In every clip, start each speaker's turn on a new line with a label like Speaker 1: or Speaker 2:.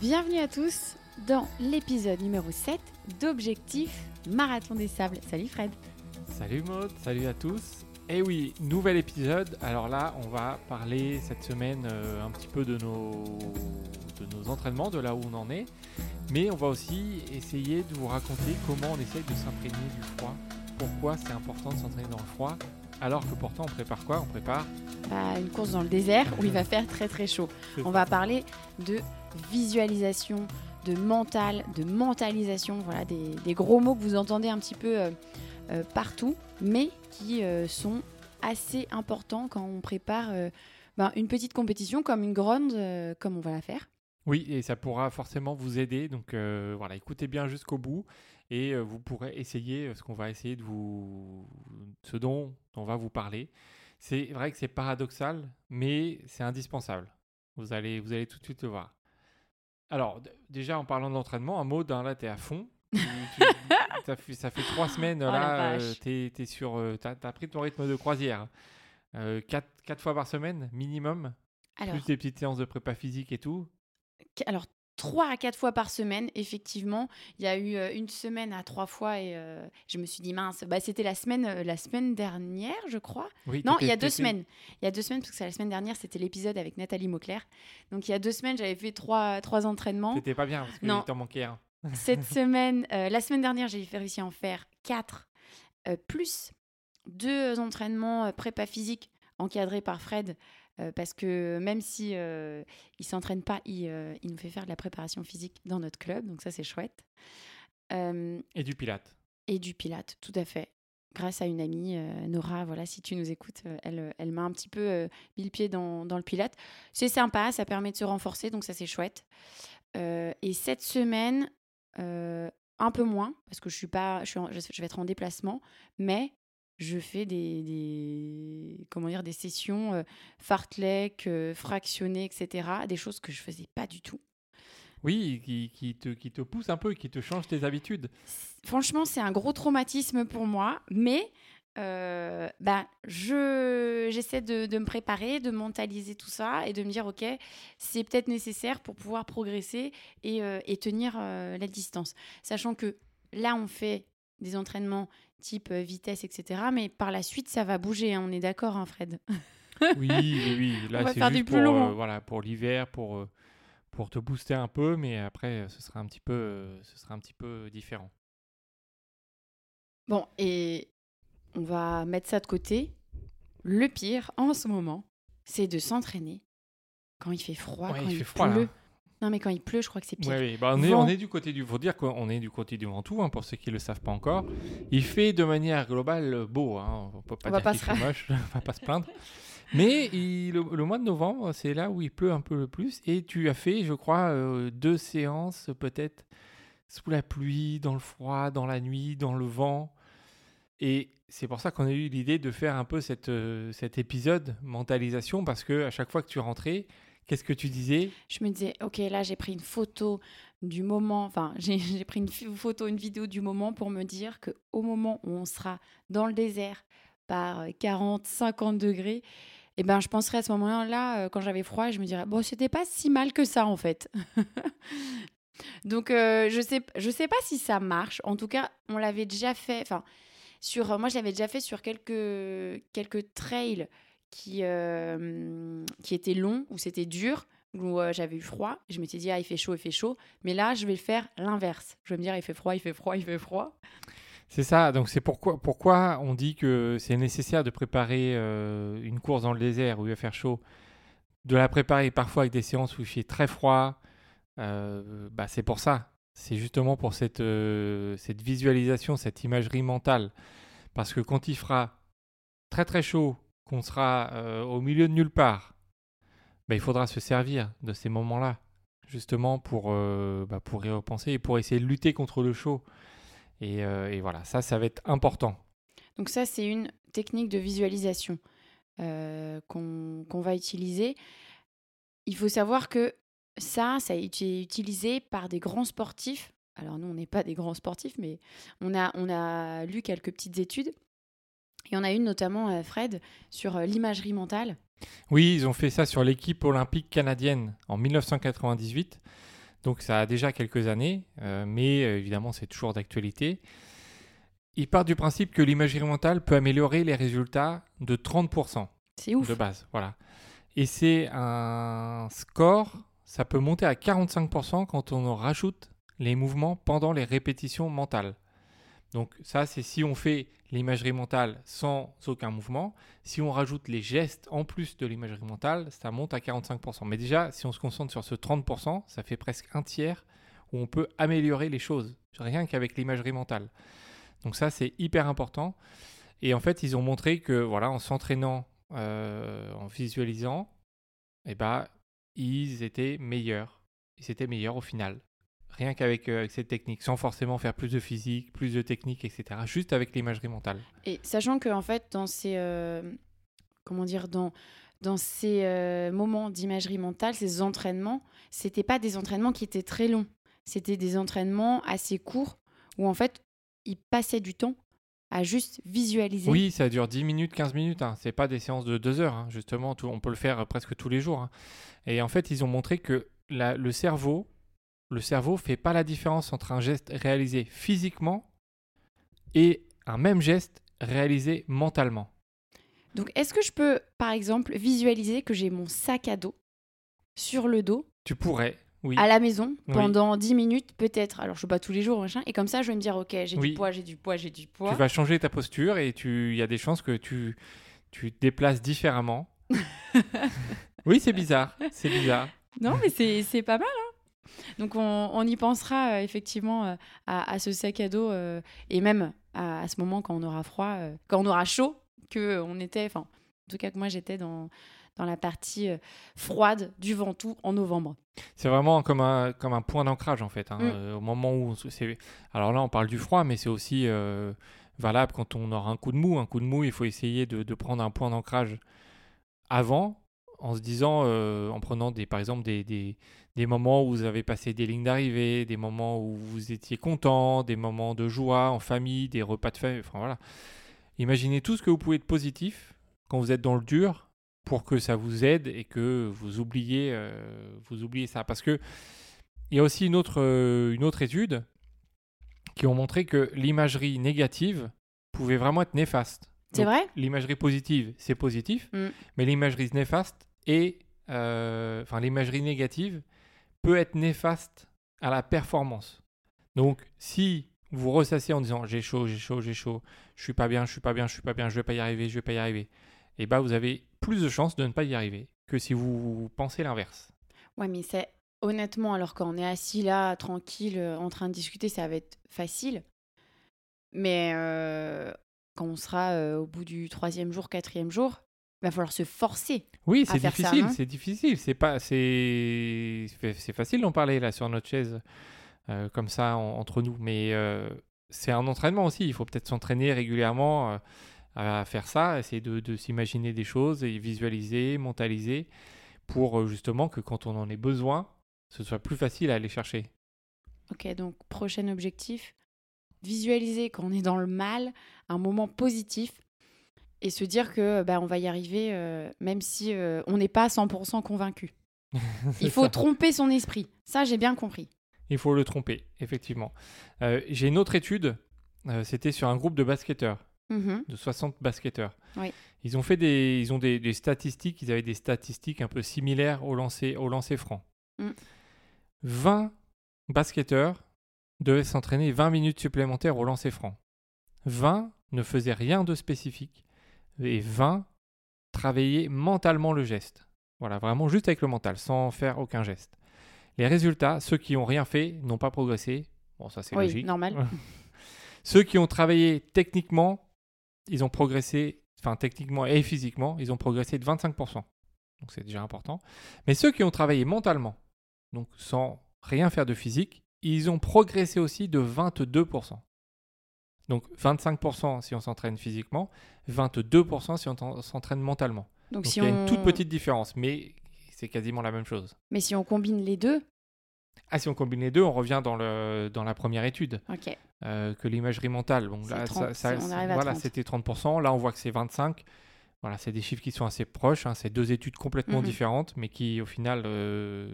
Speaker 1: Bienvenue à tous dans l'épisode numéro 7 d'Objectif Marathon des Sables. Salut Fred.
Speaker 2: Salut Maud, salut à tous. Et oui, nouvel épisode. Alors là, on va parler cette semaine euh, un petit peu de nos, de nos entraînements, de là où on en est. Mais on va aussi essayer de vous raconter comment on essaye de s'imprégner du froid. Pourquoi c'est important de s'entraîner dans le froid. Alors que pourtant, on prépare quoi? On prépare
Speaker 1: Bah, une course dans le désert où il va faire très très chaud. On va parler de visualisation, de mental, de mentalisation, voilà des, gros mots que vous entendez un petit peu euh, euh, partout, mais qui euh, sont assez importants quand on prépare ben, une petite compétition comme une grande, comme on va la faire.
Speaker 2: Oui, et ça pourra forcément vous aider. Donc voilà, écoutez bien jusqu'au bout et vous pourrez essayer ce qu'on va essayer de vous, ce dont on va vous parler. C'est vrai que c'est paradoxal, mais c'est indispensable. Vous allez, vous allez tout de suite le voir. Alors déjà en parlant de l'entraînement, un mot d'un là t'es à fond. Tu- tu- ça, fait, ça fait trois semaines
Speaker 1: Oh
Speaker 2: là, euh, t'es, t'es sur, euh, t'as, t'as pris ton rythme de croisière. Euh, quatre, quatre fois par semaine minimum,
Speaker 1: Alors,
Speaker 2: plus des petites séances de prépa physique et tout.
Speaker 1: alors 3 à 4 fois par semaine, effectivement. Il y a eu euh, une semaine à trois fois et euh, je me suis dit mince, bah, c'était la semaine, euh, la semaine dernière, je crois.
Speaker 2: Oui,
Speaker 1: Non, il y a deux semaines. Il y a deux semaines, parce que c'est la semaine dernière, c'était l'épisode avec Nathalie Mauclair. Donc il y a deux semaines, j'avais fait trois, trois entraînements.
Speaker 2: T'étais pas bien parce que
Speaker 1: Non.
Speaker 2: il t'en manquait un.
Speaker 1: Cette semaine, euh, la semaine dernière, j'ai réussi à en faire quatre, euh, plus deux entraînements prépa physique encadrés par Fred. Euh, parce que même si euh, il s'entraîne pas, il, euh, il nous fait faire de la préparation physique dans notre club, donc ça c'est chouette. Euh,
Speaker 2: Et du pilate.
Speaker 1: et du pilate, tout à fait. Grâce à une amie, Nora, voilà, si tu nous écoutes, elle, elle m'a un petit peu mis le pied dans, dans le pilate. C'est sympa, ça permet de se renforcer, donc ça c'est chouette. Et cette semaine, un peu moins, parce que je suis pas, je, suis en- je je vais être en déplacement, mais je fais des, des comment dire, des sessions euh, fartlek, euh, fractionnées, etc. Des choses que je faisais pas du tout.
Speaker 2: Oui, qui, qui te, qui te pousse un peu, qui te change tes habitudes.
Speaker 1: Franchement, c'est un gros traumatisme pour moi, mais euh, bah, je, j'essaie de, de me préparer, de mentaliser tout ça et de me dire, OK, c'est peut-être nécessaire pour pouvoir progresser et, euh, et tenir euh, la distance. Sachant que là, on fait des entraînements type euh, vitesse, etc. Mais par la suite, ça va bouger, hein, on est d'accord, hein, Fred?
Speaker 2: Oui, oui, oui. Là, c'est juste pour, euh, voilà, pour l'hiver, pour, euh, pour te booster un peu, mais après, ce sera un petit peu, euh, ce sera un petit peu différent.
Speaker 1: Bon, et on va mettre ça de côté. Le pire en ce moment, c'est de s'entraîner quand il fait froid,
Speaker 2: Ouais,
Speaker 1: quand
Speaker 2: il
Speaker 1: il,
Speaker 2: fait froid, là.
Speaker 1: Non, mais quand il pleut, je crois que c'est pire.
Speaker 2: Ouais, oui. Bah, on, est,
Speaker 1: Vent.
Speaker 2: on est du côté du. Faut dire qu'on est du côté du Ventoux, hein, pour ceux qui ne le savent pas encore. Il fait de manière globale beau. Hein. On peut pas
Speaker 1: On
Speaker 2: dire
Speaker 1: pas
Speaker 2: qu'il
Speaker 1: se
Speaker 2: fait moche, on va pas se plaindre. Mais il- le, le mois de novembre, c'est là où il pleut un peu le plus. Et tu as fait, je crois, euh, deux séances peut-être sous la pluie, dans le froid, dans la nuit, dans le vent. Et c'est pour ça qu'on a eu l'idée de faire un peu cette, euh, cet épisode mentalisation parce que à chaque fois que tu rentrais, qu'est-ce que tu disais?
Speaker 1: Je me disais, ok, là j'ai pris une photo du moment, enfin j'ai pris une photo, une vidéo du moment pour me dire que au moment où on sera dans le désert par euh, 40, 50 degrés, eh ben je penserais à ce moment-là, euh, quand j'avais froid, je me dirais, bon, c'était pas si mal que ça en fait. Donc euh, je sais, je sais pas si ça marche. En tout cas, on l'avait déjà fait. Enfin, sur, euh, moi je l'avais déjà fait sur quelques quelques trails qui euh, qui étaient longs où c'était dur où euh, j'avais eu froid. Je m'étais dit, ah, il fait chaud, il fait chaud. Mais là, je vais faire l'inverse. Je vais me dire, il fait froid, il fait froid, il fait froid.
Speaker 2: C'est ça, donc c'est pourquoi, pourquoi on dit que c'est nécessaire de préparer euh, une course dans le désert où il va faire chaud, de la préparer parfois avec des séances où il fait très froid. bah c'est pour ça. C'est justement pour cette, cette visualisation, cette imagerie mentale. Parce que quand il fera très très chaud, qu'on sera euh, au milieu de nulle part, bah, il faudra se servir de ces moments-là, justement pour, euh, bah, pour y repenser et pour essayer de lutter contre le chaud. Et, euh, et voilà, ça, ça va être important.
Speaker 1: Donc ça, c'est une technique de visualisation qu'on va utiliser. Il faut savoir que ça, ça a été utilisé par des grands sportifs. Alors nous, on n'est pas des grands sportifs, mais on a lu quelques petites études. Et on a une notamment, euh, Fred, sur euh, l'imagerie mentale.
Speaker 2: Oui, ils ont fait ça sur l'équipe olympique canadienne en 1998. Donc ça a déjà quelques années, euh, mais évidemment c'est toujours d'actualité. Il part du principe que l'imagerie mentale peut améliorer les résultats de 30%
Speaker 1: C'est ouf.
Speaker 2: de base. Voilà. Et c'est un score, ça peut monter à 45% quand on en rajoute les mouvements pendant les répétitions mentales. Donc ça, c'est si on fait l'imagerie mentale sans aucun mouvement. Si on rajoute les gestes en plus de l'imagerie mentale, ça monte à 45%. Mais déjà, si on se concentre sur ce 30%, ça fait presque un tiers où on peut améliorer les choses, rien qu'avec l'imagerie mentale. Donc ça, c'est hyper important. Et en fait, ils ont montré que voilà, en s'entraînant, euh, en visualisant, eh ben, ils étaient meilleurs. Ils étaient meilleurs au final. Rien qu'avec euh, cette technique, sans forcément faire plus de physique, plus de technique, etc. Juste avec l'imagerie mentale.
Speaker 1: Et sachant que en fait, dans ces euh, comment dire, dans dans ces euh, moments d'imagerie mentale, ces entraînements, c'était pas des entraînements qui étaient très longs. C'était des entraînements assez courts où en fait, ils passaient du temps à juste visualiser.
Speaker 2: Oui, ça dure 10 minutes, 15 minutes. Hein. C'est pas des séances de 2 heures. hein. Justement, tout- on peut le faire presque tous les jours. hein. Et en fait, ils ont montré que la- le cerveau, le cerveau fait pas la différence entre un geste réalisé physiquement et un même geste réalisé mentalement.
Speaker 1: Donc, est-ce que je peux, par exemple, visualiser que j'ai mon sac à dos sur le dos
Speaker 2: Tu pourrais, oui.
Speaker 1: à la maison
Speaker 2: Oui.
Speaker 1: pendant 10 minutes peut-être? Alors je suis pas tous les jours machin et comme ça je vais me dire OK, j'ai
Speaker 2: Oui.
Speaker 1: du poids, j'ai du poids, j'ai du poids.
Speaker 2: Tu vas changer ta posture et tu, il y a des chances que tu, tu te déplaces différemment. oui, c'est bizarre. C'est bizarre.
Speaker 1: Non mais c'est c'est pas mal hein. Donc on, on y pensera euh, effectivement euh, à, à ce sac à dos euh, et même à, à ce moment quand on aura froid, quand on aura chaud, que on était, enfin en tout cas que moi j'étais dans dans la partie euh, froide du Ventoux en novembre.
Speaker 2: C'est vraiment comme un, comme un point d'ancrage en fait. hein.
Speaker 1: Mm.
Speaker 2: Euh, au moment où c'est, alors là on parle du froid, mais c'est aussi euh, valable quand on aura un coup de mou. Un coup de mou, il faut essayer de, de prendre un point d'ancrage avant, en se disant, euh, en prenant des, par exemple des, des, des moments où vous avez passé des lignes d'arrivée, des moments où vous étiez content, des moments de joie en famille, des repas de famille. Enfin voilà. Imaginez tout ce que vous pouvez être positif quand vous êtes dans le dur pour que ça vous aide et que vous oubliez, euh, vous oubliez ça. Parce que il y a aussi une autre, euh, une autre étude qui ont montré que l'imagerie négative pouvait vraiment être néfaste.
Speaker 1: C'est vrai?
Speaker 2: L'imagerie positive, c'est positif,
Speaker 1: Mm.
Speaker 2: mais l'imagerie néfaste et, euh, enfin l'imagerie négative peut être néfaste à la performance. Donc, si vous ressassez en disant j'ai chaud, j'ai chaud, j'ai chaud, je suis pas bien, je suis pas bien, je suis pas bien, je vais pas y arriver, je vais pas y arriver, et ben vous avez plus de chances de ne pas y arriver que si vous pensez l'inverse.
Speaker 1: Ouais, mais c'est honnêtement, alors quand on est assis là, tranquille, euh, en train de discuter, ça va être facile. Mais euh, quand on sera au bout du troisième jour, quatrième jour, va falloir se forcer.
Speaker 2: Oui, c'est difficile,
Speaker 1: non
Speaker 2: c'est difficile, c'est pas, c'est, facile d'en parler là sur notre chaise euh, comme ça en- entre nous, mais euh, c'est un entraînement aussi. Il faut peut-être s'entraîner régulièrement euh, à faire ça, essayer de, de s'imaginer des choses et visualiser, mentaliser, pour justement que quand on en ait besoin, ce soit plus facile à aller chercher.
Speaker 1: Ok, donc prochain objectif, visualiser quand on est dans le mal, un moment positif et se dire que bah, on va y arriver euh, même si euh, on n'est pas 100% convaincu. Il faut
Speaker 2: ça.
Speaker 1: tromper son esprit. Ça, j'ai bien compris.
Speaker 2: Il faut le tromper, effectivement. Euh, J'ai une autre étude, c'était sur un groupe de basketteurs.
Speaker 1: Mhm.
Speaker 2: de 60 basketteurs.
Speaker 1: Oui.
Speaker 2: Ils ont fait des, ils ont des, des statistiques, ils avaient des statistiques un peu similaires au lancer, au lancer franc.
Speaker 1: Mm.
Speaker 2: 20 basketteurs devaient s'entraîner 20 minutes supplémentaires au lancer franc. 20 ne faisaient rien de spécifique et 20 travaillaient mentalement le geste. Voilà, vraiment juste avec le mental, sans faire aucun geste. Les résultats, ceux qui n'ont rien fait n'ont pas progressé. Bon, ça c'est
Speaker 1: Oui,
Speaker 2: logique.
Speaker 1: normal.
Speaker 2: Ceux qui ont travaillé techniquement, ils ont progressé, enfin techniquement et physiquement, ils ont progressé de 25%. Donc c'est déjà important. Mais ceux qui ont travaillé mentalement, donc sans rien faire de physique, ils ont progressé aussi de 22%. Donc 25% si on s'entraîne physiquement, 22% si on s'entraîne mentalement.
Speaker 1: Donc,
Speaker 2: Donc
Speaker 1: si
Speaker 2: il y a
Speaker 1: on...
Speaker 2: une toute petite différence, mais c'est quasiment la même chose.
Speaker 1: Mais si on combine les deux,
Speaker 2: Ah, si on combine les deux, on revient dans, le, dans la première étude.
Speaker 1: ok.
Speaker 2: euh, que l'imagerie mentale. Bon, là,
Speaker 1: 30,
Speaker 2: ça- voilà,
Speaker 1: 30.
Speaker 2: c'était 30%. Là, on voit que c'est 25. Voilà, c'est des chiffres qui sont assez proches. hein, c'est deux études complètement
Speaker 1: Mhm.
Speaker 2: différentes, mais qui au final euh,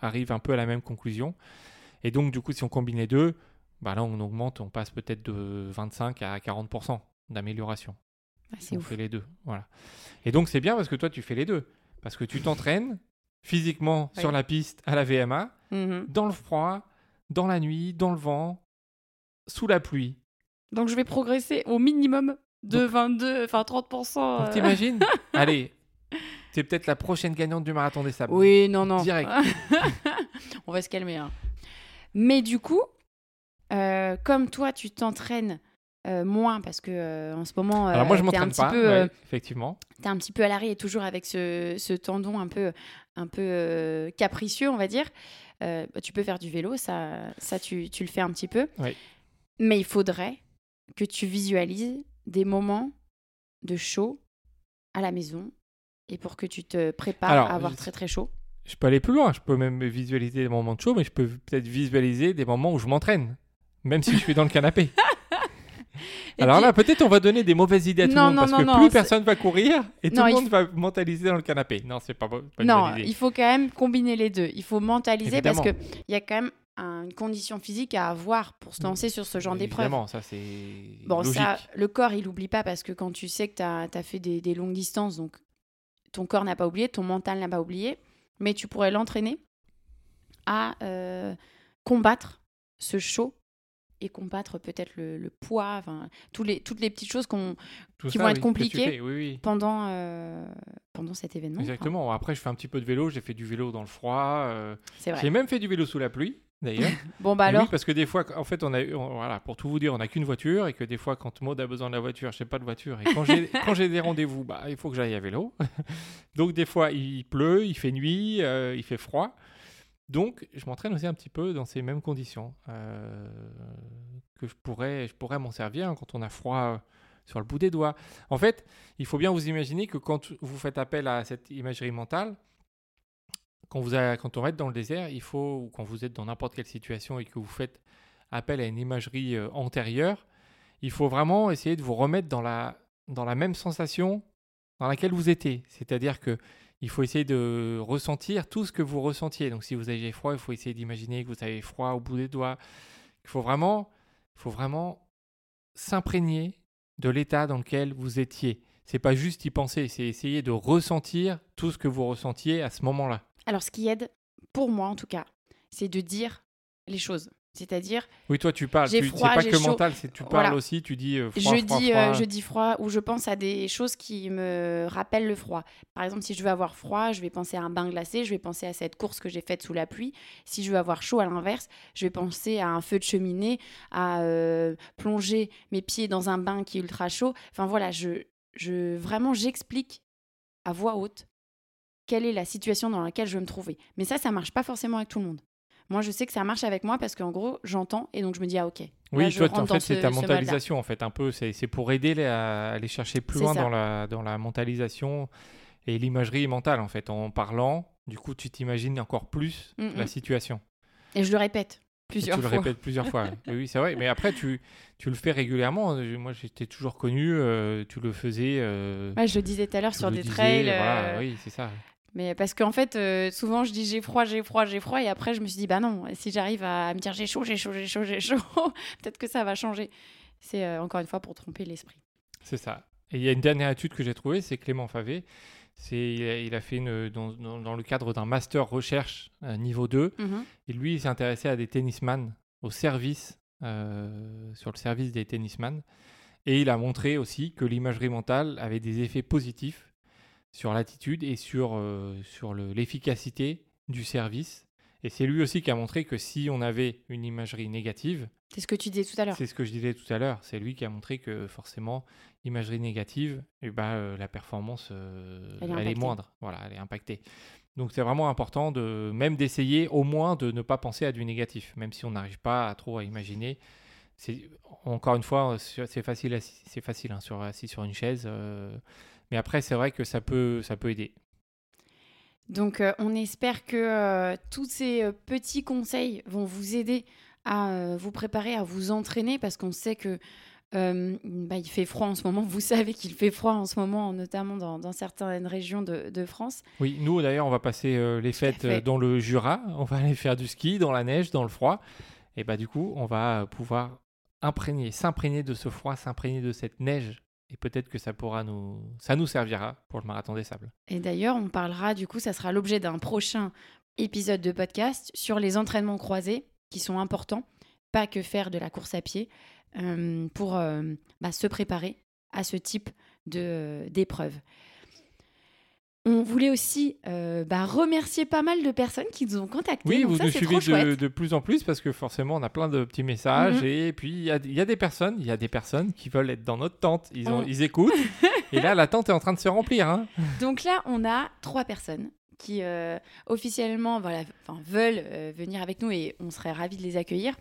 Speaker 2: arrivent un peu à la même conclusion. Et donc, du coup, si on combine les deux, bah là, on augmente, on passe peut-être de 25 à 40% d'amélioration.
Speaker 1: Ah,
Speaker 2: on
Speaker 1: ouf.
Speaker 2: fait les deux. Voilà. Et donc, c'est bien parce que toi, tu fais les deux. Parce que tu t'entraînes physiquement
Speaker 1: Ouais.
Speaker 2: sur la piste à la VMA,
Speaker 1: Mhm.
Speaker 2: dans le froid, dans la nuit, dans le vent, sous la pluie.
Speaker 1: Donc je vais progresser au minimum de 22, enfin 30%.
Speaker 2: Donc,
Speaker 1: euh.
Speaker 2: t'imagines? Allez, c'est peut-être la prochaine gagnante du marathon des sables.
Speaker 1: Oui, non, non.
Speaker 2: Direct.
Speaker 1: On va se calmer. hein. Mais du coup, euh, comme toi, tu t'entraînes euh, moins parce que euh, en ce moment,
Speaker 2: Alors, moi, je m'entraîne pas,
Speaker 1: peu,
Speaker 2: ouais, effectivement.
Speaker 1: t'es un petit peu à l'arrêt et toujours avec ce, ce tendon un peu, un peu capricieux, on va dire. Bah, tu peux faire du vélo, ça, ça tu, tu le fais un petit peu.
Speaker 2: Oui.
Speaker 1: Mais il faudrait que tu visualises des moments de chaud à la maison et pour que tu te prépares
Speaker 2: Alors,
Speaker 1: à avoir
Speaker 2: je-
Speaker 1: très très chaud.
Speaker 2: Je peux aller plus loin. Je peux même visualiser des moments de chaud, mais je peux peut-être visualiser des moments où je m'entraîne, même si je suis dans le canapé.
Speaker 1: Et
Speaker 2: Alors
Speaker 1: puis-
Speaker 2: là, peut-être on va donner des mauvaises idées à tout le monde
Speaker 1: non,
Speaker 2: parce
Speaker 1: non,
Speaker 2: que
Speaker 1: non,
Speaker 2: plus personne va courir et tout
Speaker 1: Non,
Speaker 2: le
Speaker 1: il
Speaker 2: monde va mentaliser dans le canapé. Non, c'est pas, pas une
Speaker 1: Non,
Speaker 2: bonne idée.
Speaker 1: il faut quand même combiner les deux. Il faut mentaliser parce
Speaker 2: Évidemment.
Speaker 1: qu'il y a quand même un- une condition physique à avoir pour se lancer sur ce genre d'épreuve.
Speaker 2: Évidemment, ça c'est
Speaker 1: Bon,
Speaker 2: logique.
Speaker 1: ça, le corps, il n'oublie pas parce que quand tu sais que tu as, fait des, des longues distances, donc ton corps n'a pas oublié, ton mental n'a pas oublié, mais tu pourrais l'entraîner à euh, combattre ce chaud et combattre peut-être le, le poids, enfin, tous les, toutes les petites choses qui
Speaker 2: ça,
Speaker 1: vont être
Speaker 2: oui,
Speaker 1: compliquées.
Speaker 2: fais, Oui, oui.
Speaker 1: pendant, euh, pendant cet événement.
Speaker 2: Exactement. Après, je fais un petit peu de vélo. J'ai fait du vélo dans le froid. euh. J'ai même fait du vélo sous la pluie, d'ailleurs.
Speaker 1: Bon, bah alors,
Speaker 2: Oui, parce que des fois, en fait, on a, on- voilà, pour tout vous dire, on n'a qu'une voiture et que des fois, quand Maud a besoin de la voiture, je n'ai pas de voiture. Et quand j'ai, quand j'ai des rendez-vous, bah, il faut que j'aille à vélo. Donc, des fois, il pleut, il fait nuit, euh, il fait froid. Donc, je m'entraîne aussi un petit peu dans ces mêmes conditions euh, que je pourrais, je pourrais m'en servir quand on a froid euh, sur le bout des doigts. En fait, il faut bien vous imaginer que quand vous faites appel à cette imagerie mentale, quand on va être dans le désert, il faut, ou quand vous êtes dans n'importe quelle situation et que vous faites appel à une imagerie euh, antérieure, il faut vraiment essayer de vous remettre dans la, dans la même sensation dans laquelle vous étiez. C'est-à-dire que il faut essayer de ressentir tout ce que vous ressentiez. Donc si vous avez froid, il faut essayer d'imaginer que vous avez froid au bout des doigts. Il faut vraiment, il faut vraiment s'imprégner de l'état dans lequel vous étiez. C'est pas juste y penser, c'est essayer de ressentir tout ce que vous ressentiez à ce moment-là.
Speaker 1: alors ce qui aide, pour moi en tout cas, c'est de dire les choses. C'est-à-dire,
Speaker 2: Oui, toi tu parles, c'est pas que
Speaker 1: chaud.
Speaker 2: mental, c'est tu parles
Speaker 1: Voilà.
Speaker 2: aussi, tu dis euh, froid,
Speaker 1: je,
Speaker 2: froid,
Speaker 1: dis,
Speaker 2: froid.
Speaker 1: euh, je dis froid ou je pense à des choses qui me rappellent le froid. Par exemple, si je veux avoir froid, je vais penser à un bain glacé, je vais penser à cette course que j'ai faite sous la pluie. Si je veux avoir chaud, à l'inverse, je vais penser à un feu de cheminée, à euh, plonger mes pieds dans un bain qui est ultra chaud. Enfin voilà, je, je vraiment j'explique à voix haute quelle est la situation dans laquelle je veux me trouver. Mais ça, ça marche pas forcément avec tout le monde. Moi, je sais que ça marche avec moi parce qu'en gros, j'entends et donc je me dis ah ok.
Speaker 2: Oui, toi, en fait, c'est
Speaker 1: ce-
Speaker 2: ta mentalisation, en fait, un peu. C'est pour aider les- à aller chercher plus loin
Speaker 1: ça.
Speaker 2: dans la, dans la mentalisation et l'imagerie mentale, en fait. En parlant, du coup, tu t'imagines encore plus
Speaker 1: Mm,
Speaker 2: la
Speaker 1: mm.
Speaker 2: situation.
Speaker 1: Et je le répète plusieurs
Speaker 2: tu le
Speaker 1: fois.
Speaker 2: répètes plusieurs fois. oui. C'est vrai. Mais après, tu, tu le fais régulièrement. Moi, j'étais toujours connu. euh, tu le faisais. euh,
Speaker 1: Ouais, je le disais tout à l'heure sur
Speaker 2: le
Speaker 1: des
Speaker 2: disais,
Speaker 1: trails.
Speaker 2: voilà,
Speaker 1: euh,
Speaker 2: oui, c'est ça.
Speaker 1: Mais parce qu'en fait, euh, souvent je dis j'ai froid, j'ai froid, j'ai froid. Et après, je me suis dit, bah non, si j'arrive à me dire j'ai chaud, j'ai chaud, j'ai chaud, j'ai chaud, peut-être que ça va changer. C'est euh, encore une fois pour tromper l'esprit.
Speaker 2: C'est ça. Et il y a une dernière étude que j'ai trouvée, c'est Clément Favé. C'est, il, a, il a fait une, dans, dans- dans le cadre d'un master recherche euh, niveau 2.
Speaker 1: Mhm.
Speaker 2: Et lui, il s'est intéressé à des tennisman, au service, sur le service des tennisman. Et il a montré aussi que l'imagerie mentale avait des effets positifs sur l'attitude et sur, euh, sur le- l'efficacité du service. Et c'est lui aussi qui a montré que si on avait une imagerie négative,
Speaker 1: C'est ce que tu disais tout à l'heure.
Speaker 2: c'est ce que je disais tout à l'heure, c'est lui qui a montré que forcément, imagerie négative, eh ben, euh, la performance, euh,
Speaker 1: Elle est
Speaker 2: elle, est
Speaker 1: impactée.
Speaker 2: moindre. Voilà, elle est impactée. Donc c'est vraiment important de même d'essayer au moins de ne pas penser à du négatif, même si on n'arrive pas à trop à imaginer. C'est encore une fois, c'est facile, c'est facile hein, sur assis sur une chaise, euh, mais après c'est vrai que ça peut, ça peut aider.
Speaker 1: Donc, euh, on espère que euh, tous ces euh, petits conseils vont vous aider à vous préparer, à vous entraîner, parce qu'on sait que bah, il fait froid en ce moment. Vous savez qu'il fait froid en ce moment, notamment dans, dans certaines régions de, de France.
Speaker 2: Oui, nous d'ailleurs, on va passer les fêtes dans le Jura. On va aller faire du ski dans la neige, dans le froid. Et bah du coup, on va pouvoir imprégner, s'imprégner de ce froid, s'imprégner de cette neige. Et peut-être que ça pourra nous, ça nous servira pour le marathon des sables.
Speaker 1: Et d'ailleurs, on parlera, du coup, ça sera l'objet d'un prochain épisode de podcast sur les entraînements croisés qui sont importants, pas que faire de la course à pied, euh, pour euh, bah, se préparer à ce type de- d'épreuve. On voulait aussi euh, bah, remercier pas mal de personnes qui nous ont contactés.
Speaker 2: Oui,
Speaker 1: donc
Speaker 2: vous
Speaker 1: ça,
Speaker 2: nous suivez de, de plus en plus parce que forcément, on a plein de petits messages.
Speaker 1: Mhm.
Speaker 2: Et puis, il y a, il y a des personnes, il y a des personnes qui veulent être dans notre tente. Ils, ont, ils écoutent. et là, la tente est en train de se remplir. hein.
Speaker 1: Donc là, on a trois personnes qui euh, officiellement voilà, veulent euh, venir avec nous et on serait ravis de les accueillir.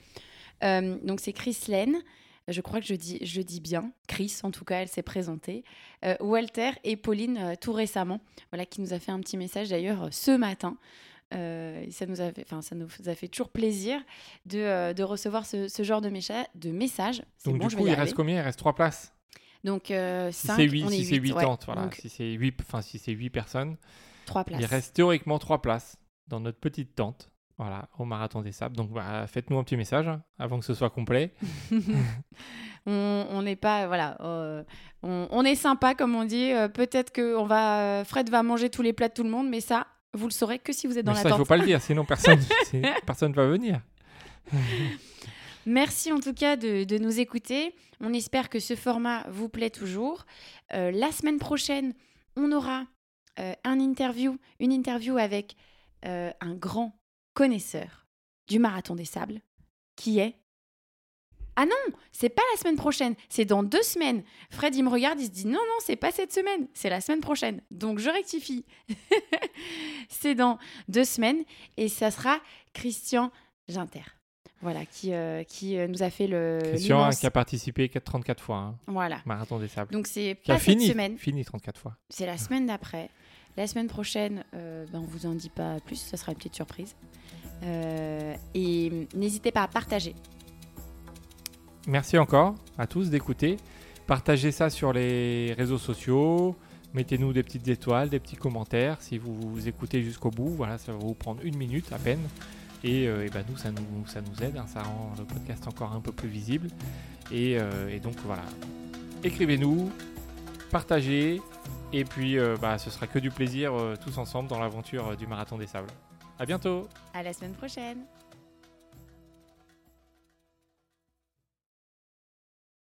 Speaker 1: Donc c'est Chris Lane, je crois que je dis, je dis bien, Chris en tout cas, elle s'est présentée, Euh, Walter et Pauline euh, tout récemment, voilà, qui nous a fait un petit message d'ailleurs euh, ce matin. Euh, ça, nous a fait, enfin, ça nous a fait toujours plaisir de, de recevoir ce, ce genre de, mécha- de message.
Speaker 2: Donc,
Speaker 1: bon,
Speaker 2: du coup, il
Speaker 1: arriver.
Speaker 2: reste combien? Il reste trois places.
Speaker 1: Donc euh,
Speaker 2: Si
Speaker 1: cinq,
Speaker 2: c'est 8,
Speaker 1: on est
Speaker 2: si c'est
Speaker 1: huit,
Speaker 2: 8
Speaker 1: ouais.
Speaker 2: tentes, voilà.
Speaker 1: Donc
Speaker 2: Si c'est 8, enfin, si c'est 8 personnes,
Speaker 1: places.
Speaker 2: il reste théoriquement 3 places dans notre petite tente. Voilà, au marathon des sables. Donc, bah, faites-nous un petit message avant que ce soit complet.
Speaker 1: on n'est pas voilà euh, on, on est sympa comme on dit Euh, peut-être que on va euh, Fred va manger tous les plats de tout le monde mais ça vous le saurez que si vous êtes dans
Speaker 2: Mais
Speaker 1: la
Speaker 2: ça, il faut pas le dire, sinon personne personne va venir.
Speaker 1: merci en tout cas de, de nous écouter on espère que ce format vous plaît toujours Euh, la semaine prochaine on aura un interview une interview avec un grand connaisseur du marathon des sables qui est ah non, c'est pas la semaine prochaine, c'est dans deux semaines. Fred, il me regarde, il se dit non, non, c'est pas cette semaine, c'est la semaine prochaine. Donc je rectifie. c'est dans deux semaines et ça sera Christian Ginter. Voilà, qui, euh, qui euh, nous a fait le.
Speaker 2: Christian hein, qui a participé 4 34 fois, hein,
Speaker 1: Voilà.
Speaker 2: marathon des sables.
Speaker 1: Donc c'est pas cette
Speaker 2: fini,
Speaker 1: semaine,
Speaker 2: fini 34 fois.
Speaker 1: c'est la semaine d'après. La semaine prochaine, euh, ben, on vous en dit pas plus, ça sera une petite surprise. Euh, et n'hésitez pas à partager.
Speaker 2: Merci encore à tous d'écouter. Partagez ça sur les réseaux sociaux. Mettez-nous des petites étoiles, des petits commentaires. Si vous, vous écoutez jusqu'au bout, voilà, ça va vous prendre une minute à peine. Et, euh, ben nous, ça nous, ça nous aide. hein, ça rend le podcast encore un peu plus visible. Et donc voilà. Écrivez-nous, partagez. Et puis, euh, bah, ce sera que du plaisir euh, tous ensemble dans l'aventure euh, du Marathon des Sables. À bientôt!
Speaker 1: À la semaine prochaine!